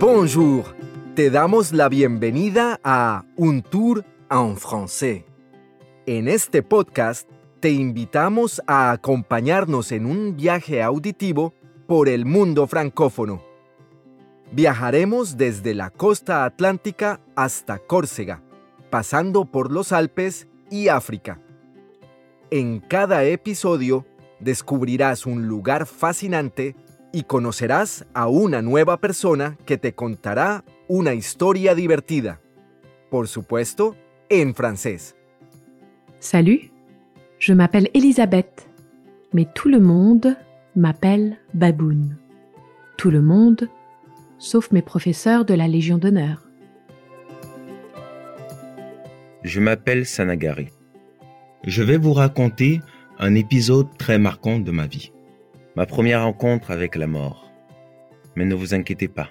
Bonjour, te damos la bienvenida a Un Tour en Français. En este podcast te invitamos a acompañarnos en un viaje auditivo por el mundo francófono. Viajaremos desde la costa atlántica hasta Córcega, pasando por los Alpes y África. En cada episodio descubrirás un lugar fascinante y conocerás a una nueva persona que te contará una historia divertida. Por supuesto, en francés. Salut, je m'appelle Elisabeth, mais tout le monde m'appelle Baboun. Tout le monde, sauf mes professeurs de la Légion d'honneur. Je m'appelle Sanagari. Je vais vous raconter un épisode très marquant de ma vie. Ma première rencontre avec la mort. Mais ne vous inquiétez pas,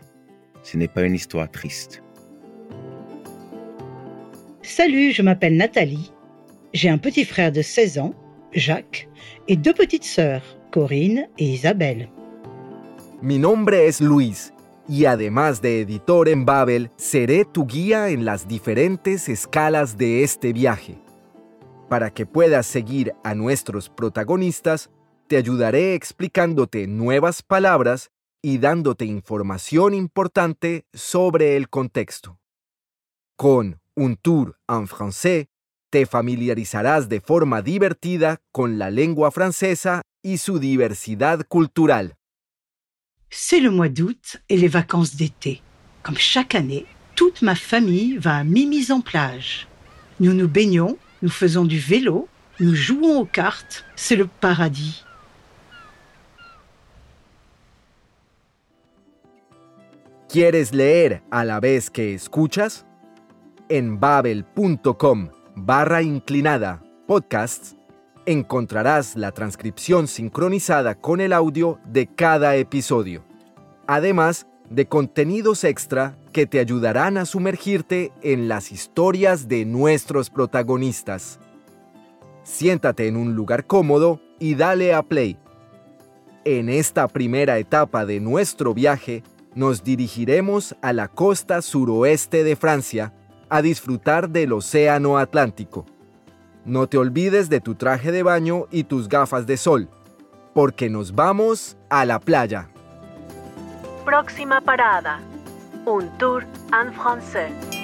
ce n'est pas une histoire triste. Salut, je m'appelle Nathalie. J'ai un petit frère de 16 ans, Jacques, et deux petites sœurs, Corinne et Isabelle. Mi nombre es Luis y además de editor en Babel, seré tu guía en las diferentes escalas de este viaje. Para que puedas seguir a nuestros protagonistas, te ayudaré explicándote nuevas palabras y dándote información importante sobre el contexto. Con un tour en français, te familiarizarás de forma divertida con la lengua francesa y su diversidad cultural. C'est le mois d'août et les vacances d'été. Comme chaque année, toute ma famille va à Mimi's en plage. Nous nous baignons, nous faisons du vélo, nous jouons aux cartes, c'est le paradis. ¿Quieres leer a la vez que escuchas? En babel.com barra inclinada podcasts encontrarás la transcripción sincronizada con el audio de cada episodio, además de contenidos extra que te ayudarán a sumergirte en las historias de nuestros protagonistas. Siéntate en un lugar cómodo y dale a play. En esta primera etapa de nuestro viaje, nos dirigiremos a la costa suroeste de Francia a disfrutar del Océano Atlántico. No te olvides de tu traje de baño y tus gafas de sol, porque nos vamos a la playa. Próxima parada. Un tour en français.